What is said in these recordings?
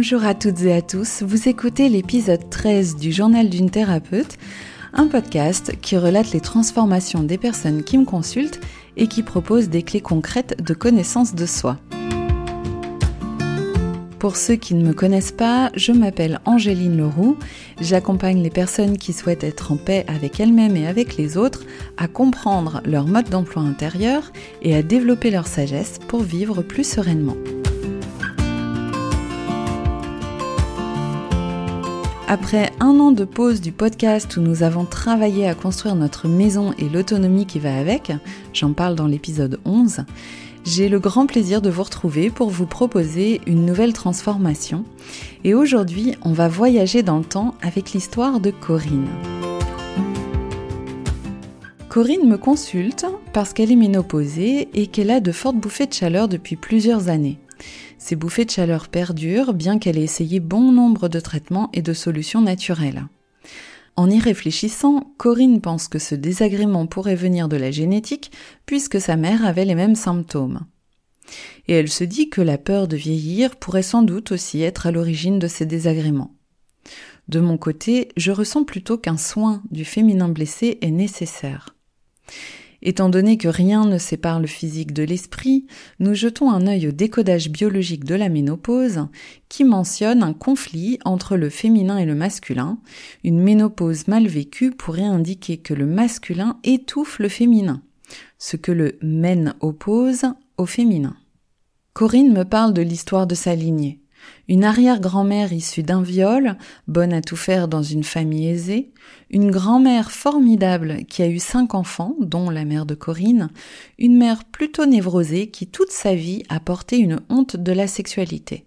Bonjour à toutes et à tous, vous écoutez l'épisode 13 du Journal d'une thérapeute, un podcast qui relate les transformations des personnes qui me consultent et qui propose des clés concrètes de connaissance de soi. Pour ceux qui ne me connaissent pas, je m'appelle Angéline Leroux. J'accompagne les personnes qui souhaitent être en paix avec elles-mêmes et avec les autres à comprendre leur mode d'emploi intérieur et à développer leur sagesse pour vivre plus sereinement. Après un an de pause du podcast où nous avons travaillé à construire notre maison et l'autonomie qui va avec, j'en parle dans l'épisode 11, j'ai le grand plaisir de vous retrouver pour vous proposer une nouvelle transformation. Et aujourd'hui, on va voyager dans le temps avec l'histoire de Corinne. Corinne me consulte parce qu'elle est ménopausée et qu'elle a de fortes bouffées de chaleur depuis plusieurs années. Ces bouffées de chaleur perdurent bien qu'elle ait essayé bon nombre de traitements et de solutions naturelles. En y réfléchissant, Corinne pense que ce désagrément pourrait venir de la génétique puisque sa mère avait les mêmes symptômes. Et elle se dit que la peur de vieillir pourrait sans doute aussi être à l'origine de ces désagréments. De mon côté, je ressens plutôt qu'un soin du féminin blessé est nécessaire. Étant donné que rien ne sépare le physique de l'esprit, nous jetons un œil au décodage biologique de la ménopause qui mentionne un conflit entre le féminin et le masculin. Une ménopause mal vécue pourrait indiquer que le masculin étouffe le féminin, ce que le men oppose au féminin. Corinne me parle de l'histoire de sa lignée. Une arrière-grand-mère issue d'un viol, bonne à tout faire dans une famille aisée, une grand-mère formidable qui a eu cinq enfants, dont la mère de Corinne, une mère plutôt névrosée qui toute sa vie a porté une honte de la sexualité.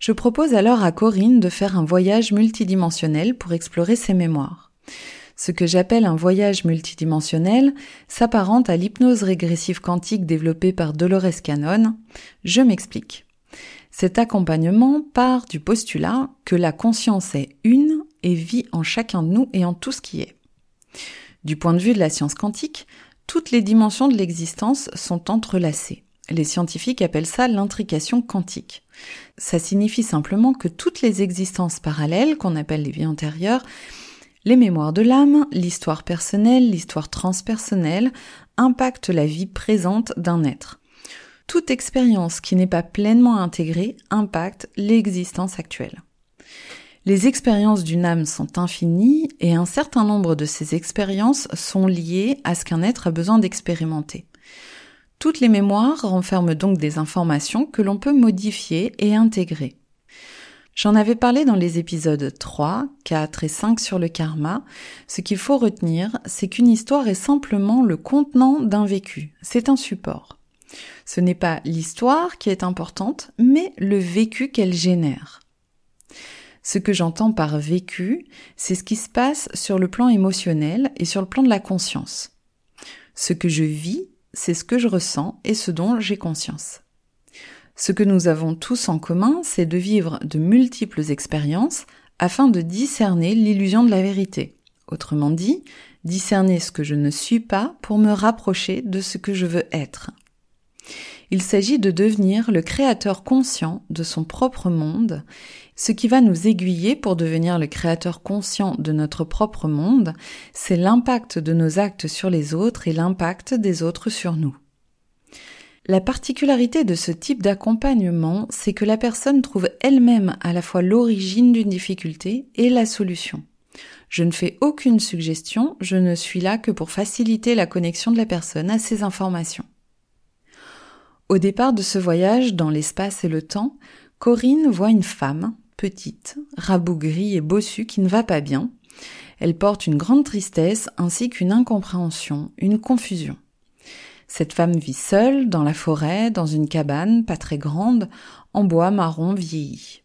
Je propose alors à Corinne de faire un voyage multidimensionnel pour explorer ses mémoires. Ce que j'appelle un voyage multidimensionnel s'apparente à l'hypnose régressive quantique développée par Dolores Cannon. Je m'explique. Cet accompagnement part du postulat que la conscience est une et vit en chacun de nous et en tout ce qui est. Du point de vue de la science quantique, toutes les dimensions de l'existence sont entrelacées. Les scientifiques appellent ça l'intrication quantique. Ça signifie simplement que toutes les existences parallèles, qu'on appelle les vies antérieures, les mémoires de l'âme, l'histoire personnelle, l'histoire transpersonnelle, impactent la vie présente d'un être. Toute expérience qui n'est pas pleinement intégrée impacte l'existence actuelle. Les expériences d'une âme sont infinies et un certain nombre de ces expériences sont liées à ce qu'un être a besoin d'expérimenter. Toutes les mémoires renferment donc des informations que l'on peut modifier et intégrer. J'en avais parlé dans les épisodes 3, 4 et 5 sur le karma. Ce qu'il faut retenir, c'est qu'une histoire est simplement le contenant d'un vécu. C'est un support. Ce n'est pas l'histoire qui est importante, mais le vécu qu'elle génère. Ce que j'entends par vécu, c'est ce qui se passe sur le plan émotionnel et sur le plan de la conscience. Ce que je vis, c'est ce que je ressens et ce dont j'ai conscience. Ce que nous avons tous en commun, c'est de vivre de multiples expériences afin de discerner l'illusion de la vérité. Autrement dit, discerner ce que je ne suis pas pour me rapprocher de ce que je veux être. Il s'agit de devenir le créateur conscient de son propre monde. Ce qui va nous aiguiller pour devenir le créateur conscient de notre propre monde, c'est l'impact de nos actes sur les autres et l'impact des autres sur nous. La particularité de ce type d'accompagnement, c'est que la personne trouve elle-même à la fois l'origine d'une difficulté et la solution. Je ne fais aucune suggestion, je ne suis là que pour faciliter la connexion de la personne à ces informations. Au départ de ce voyage dans l'espace et le temps, Corinne voit une femme, petite, rabougrie et bossue qui ne va pas bien. Elle porte une grande tristesse ainsi qu'une incompréhension, une confusion. Cette femme vit seule, dans la forêt, dans une cabane, pas très grande, en bois marron vieilli.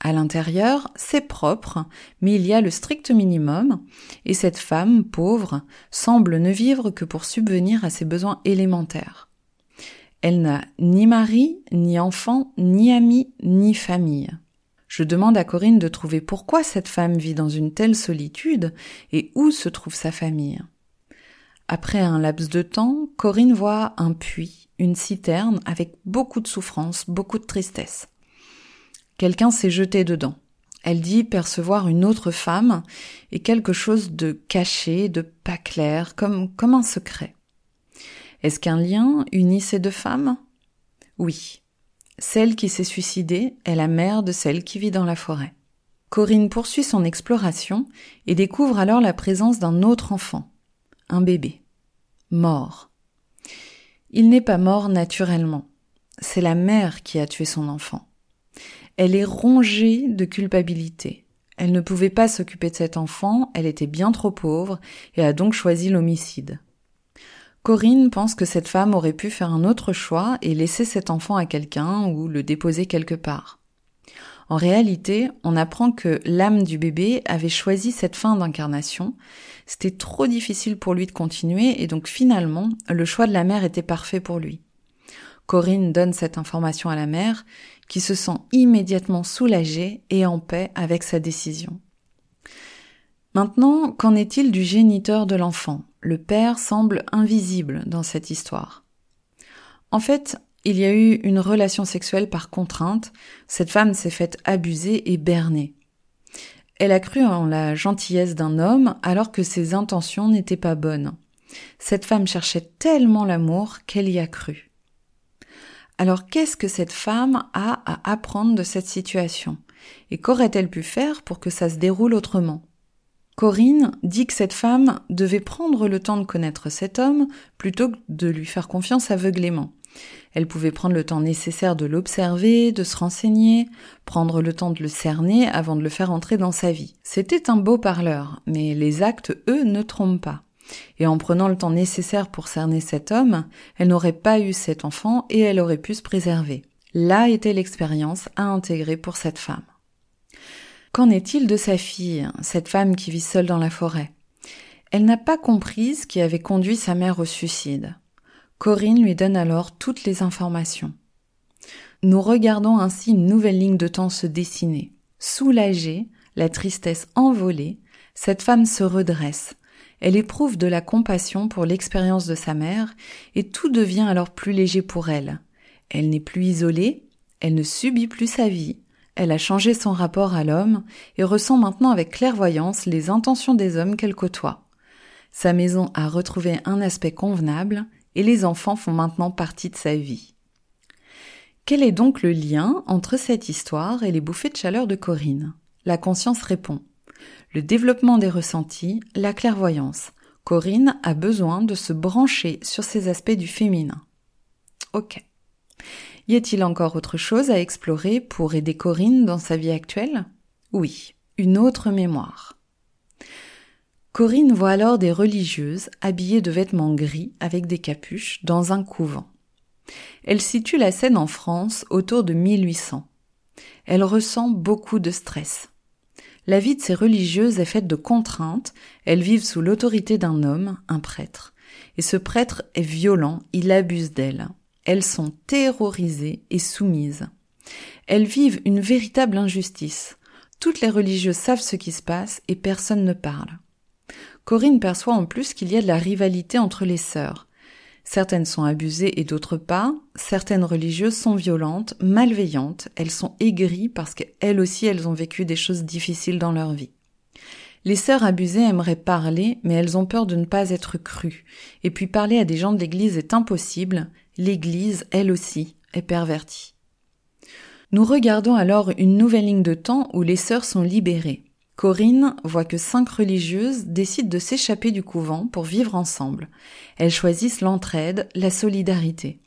À l'intérieur, c'est propre, mais il y a le strict minimum, et cette femme, pauvre, semble ne vivre que pour subvenir à ses besoins élémentaires. Elle n'a ni mari, ni enfant, ni ami, ni famille. Je demande à Corinne de trouver pourquoi cette femme vit dans une telle solitude et où se trouve sa famille. Après un laps de temps, Corinne voit un puits, une citerne avec beaucoup de souffrance, beaucoup de tristesse. Quelqu'un s'est jeté dedans. Elle dit percevoir une autre femme et quelque chose de caché, de pas clair, comme, comme un secret. Est-ce qu'un lien unit ces deux femmes? Oui. Celle qui s'est suicidée est la mère de celle qui vit dans la forêt. Corinne poursuit son exploration et découvre alors la présence d'un autre enfant, un bébé, mort. Il n'est pas mort naturellement, c'est la mère qui a tué son enfant. Elle est rongée de culpabilité. Elle ne pouvait pas s'occuper de cet enfant, elle était bien trop pauvre et a donc choisi l'homicide. Corinne pense que cette femme aurait pu faire un autre choix et laisser cet enfant à quelqu'un ou le déposer quelque part. En réalité, on apprend que l'âme du bébé avait choisi cette fin d'incarnation. C'était trop difficile pour lui de continuer et donc finalement, le choix de la mère était parfait pour lui. Corinne donne cette information à la mère qui se sent immédiatement soulagée et en paix avec sa décision. Maintenant, qu'en est-il du géniteur de l'enfant? Le père semble invisible dans cette histoire. En fait, il y a eu une relation sexuelle par contrainte, cette femme s'est faite abuser et berner. Elle a cru en la gentillesse d'un homme alors que ses intentions n'étaient pas bonnes. Cette femme cherchait tellement l'amour qu'elle y a cru. Alors qu'est-ce que cette femme a à apprendre de cette situation? Et qu'aurait-elle pu faire pour que ça se déroule autrement? Corinne dit que cette femme devait prendre le temps de connaître cet homme plutôt que de lui faire confiance aveuglément. Elle pouvait prendre le temps nécessaire de l'observer, de se renseigner, prendre le temps de le cerner avant de le faire entrer dans sa vie. C'était un beau parleur, mais les actes, eux, ne trompent pas. Et en prenant le temps nécessaire pour cerner cet homme, elle n'aurait pas eu cet enfant et elle aurait pu se préserver. Là était l'expérience à intégrer pour cette femme. Qu'en est-il de sa fille, cette femme qui vit seule dans la forêt? Elle n'a pas compris ce qui avait conduit sa mère au suicide. Corinne lui donne alors toutes les informations. Nous regardons ainsi une nouvelle ligne de temps se dessiner. Soulagée, la tristesse envolée, cette femme se redresse. Elle éprouve de la compassion pour l'expérience de sa mère et tout devient alors plus léger pour elle. Elle n'est plus isolée, elle ne subit plus sa vie, elle a changé son rapport à l'homme et ressent maintenant avec clairvoyance les intentions des hommes qu'elle côtoie. Sa maison a retrouvé un aspect convenable et les enfants font maintenant partie de sa vie. Quel est donc le lien entre cette histoire et les bouffées de chaleur de Corinne? La conscience répond. Le développement des ressentis, la clairvoyance. Corinne a besoin de se brancher sur ces aspects du féminin. Ok. Y a-t-il encore autre chose à explorer pour aider Corinne dans sa vie actuelle? Oui, une autre mémoire. Corinne voit alors des religieuses habillées de vêtements gris avec des capuches dans un couvent. Elle situe la scène en France autour de 1800. Elle ressent beaucoup de stress. La vie de ces religieuses est faite de contraintes, elles vivent sous l'autorité d'un homme, un prêtre. Et ce prêtre est violent, il abuse d'elles. Elles sont terrorisées et soumises. Elles vivent une véritable injustice. Toutes les religieuses savent ce qui se passe et personne ne parle. Corinne perçoit en plus qu'il y a de la rivalité entre les sœurs. Certaines sont abusées et d'autres pas. Certaines religieuses sont violentes, malveillantes. Elles sont aigries parce qu'elles aussi elles ont vécu des choses difficiles dans leur vie. Les sœurs abusées aimeraient parler, mais elles ont peur de ne pas être crues. Et puis parler à des gens de l'église est impossible. L'église, elle aussi, est pervertie. Nous regardons alors une nouvelle ligne de temps où les sœurs sont libérées. Corinne voit que cinq religieuses décident de s'échapper du couvent pour vivre ensemble. Elles choisissent l'entraide, la solidarité.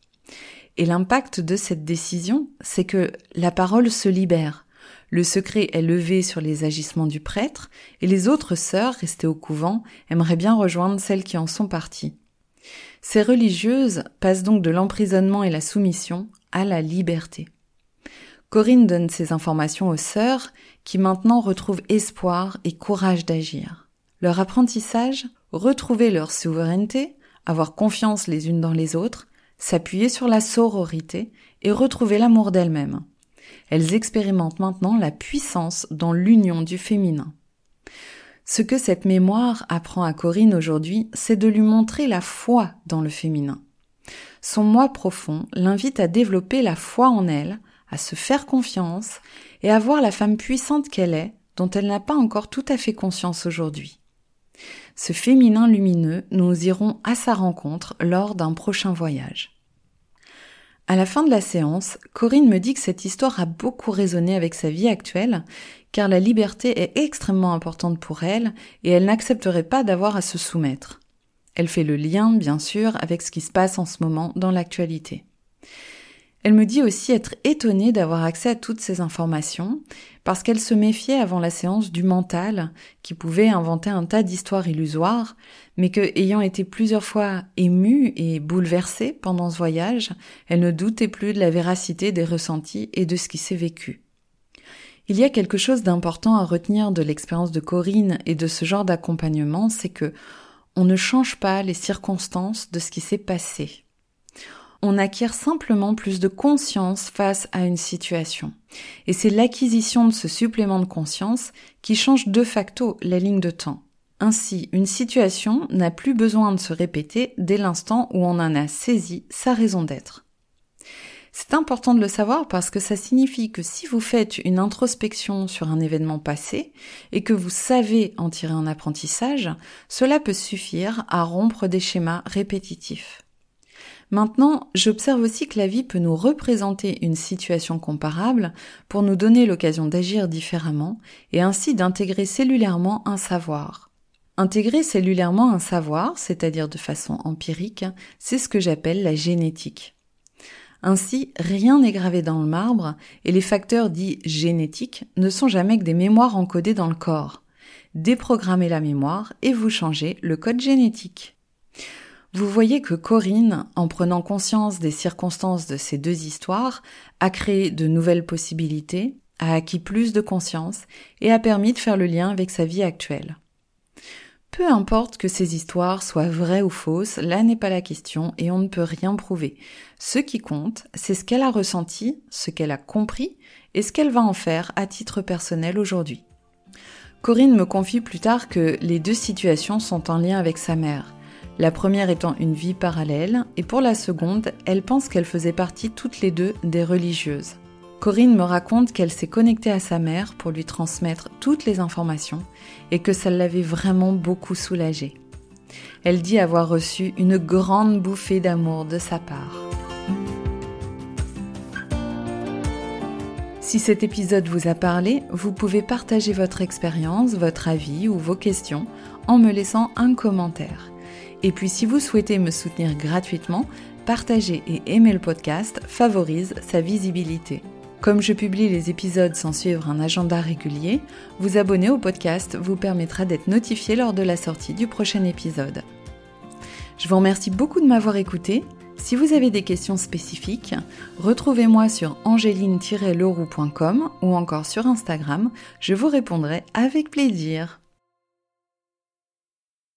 Et l'impact de cette décision, c'est que la parole se libère. Le secret est levé sur les agissements du prêtre, et les autres sœurs restées au couvent aimeraient bien rejoindre celles qui en sont parties. Ces religieuses passent donc de l'emprisonnement et la soumission à la liberté. Corinne donne ces informations aux sœurs qui maintenant retrouvent espoir et courage d'agir. Leur apprentissage, retrouver leur souveraineté, avoir confiance les unes dans les autres, s'appuyer sur la sororité et retrouver l'amour d'elles-mêmes. Elles expérimentent maintenant la puissance dans l'union du féminin. Ce que cette mémoire apprend à Corinne aujourd'hui, c'est de lui montrer la foi dans le féminin. Son moi profond l'invite à développer la foi en elle, à se faire confiance et à voir la femme puissante qu'elle est, dont elle n'a pas encore tout à fait conscience aujourd'hui. Ce féminin lumineux, nous irons à sa rencontre lors d'un prochain voyage. À la fin de la séance, Corinne me dit que cette histoire a beaucoup résonné avec sa vie actuelle, car la liberté est extrêmement importante pour elle et elle n'accepterait pas d'avoir à se soumettre. Elle fait le lien, bien sûr, avec ce qui se passe en ce moment dans l'actualité. Elle me dit aussi être étonnée d'avoir accès à toutes ces informations, parce qu'elle se méfiait avant la séance du mental, qui pouvait inventer un tas d'histoires illusoires, mais que, ayant été plusieurs fois émue et bouleversée pendant ce voyage, elle ne doutait plus de la véracité des ressentis et de ce qui s'est vécu. Il y a quelque chose d'important à retenir de l'expérience de Corinne et de ce genre d'accompagnement, c'est que on ne change pas les circonstances de ce qui s'est passé. On acquiert simplement plus de conscience face à une situation. Et c'est l'acquisition de ce supplément de conscience qui change de facto la ligne de temps. Ainsi, une situation n'a plus besoin de se répéter dès l'instant où on en a saisi sa raison d'être. C'est important de le savoir parce que ça signifie que si vous faites une introspection sur un événement passé et que vous savez en tirer un apprentissage, cela peut suffire à rompre des schémas répétitifs. Maintenant, j'observe aussi que la vie peut nous représenter une situation comparable pour nous donner l'occasion d'agir différemment et ainsi d'intégrer cellulairement un savoir. Intégrer cellulairement un savoir, c'est-à-dire de façon empirique, c'est ce que j'appelle la génétique. Ainsi, rien n'est gravé dans le marbre et les facteurs dits génétiques ne sont jamais que des mémoires encodées dans le corps. Déprogrammez la mémoire et vous changez le code génétique. Vous voyez que Corinne, en prenant conscience des circonstances de ces deux histoires, a créé de nouvelles possibilités, a acquis plus de conscience et a permis de faire le lien avec sa vie actuelle. Peu importe que ces histoires soient vraies ou fausses, là n'est pas la question et on ne peut rien prouver. Ce qui compte, c'est ce qu'elle a ressenti, ce qu'elle a compris et ce qu'elle va en faire à titre personnel aujourd'hui. Corinne me confie plus tard que les deux situations sont en lien avec sa mère. La première étant une vie parallèle et pour la seconde, elle pense qu'elle faisait partie toutes les deux des religieuses. Corinne me raconte qu'elle s'est connectée à sa mère pour lui transmettre toutes les informations et que ça l'avait vraiment beaucoup soulagée. Elle dit avoir reçu une grande bouffée d'amour de sa part. Si cet épisode vous a parlé, vous pouvez partager votre expérience, votre avis ou vos questions en me laissant un commentaire. Et puis si vous souhaitez me soutenir gratuitement, partager et aimer le podcast favorise sa visibilité. Comme je publie les épisodes sans suivre un agenda régulier, vous abonner au podcast vous permettra d'être notifié lors de la sortie du prochain épisode. Je vous remercie beaucoup de m'avoir écouté. Si vous avez des questions spécifiques, retrouvez-moi sur angéline-leroux.com ou encore sur Instagram, je vous répondrai avec plaisir.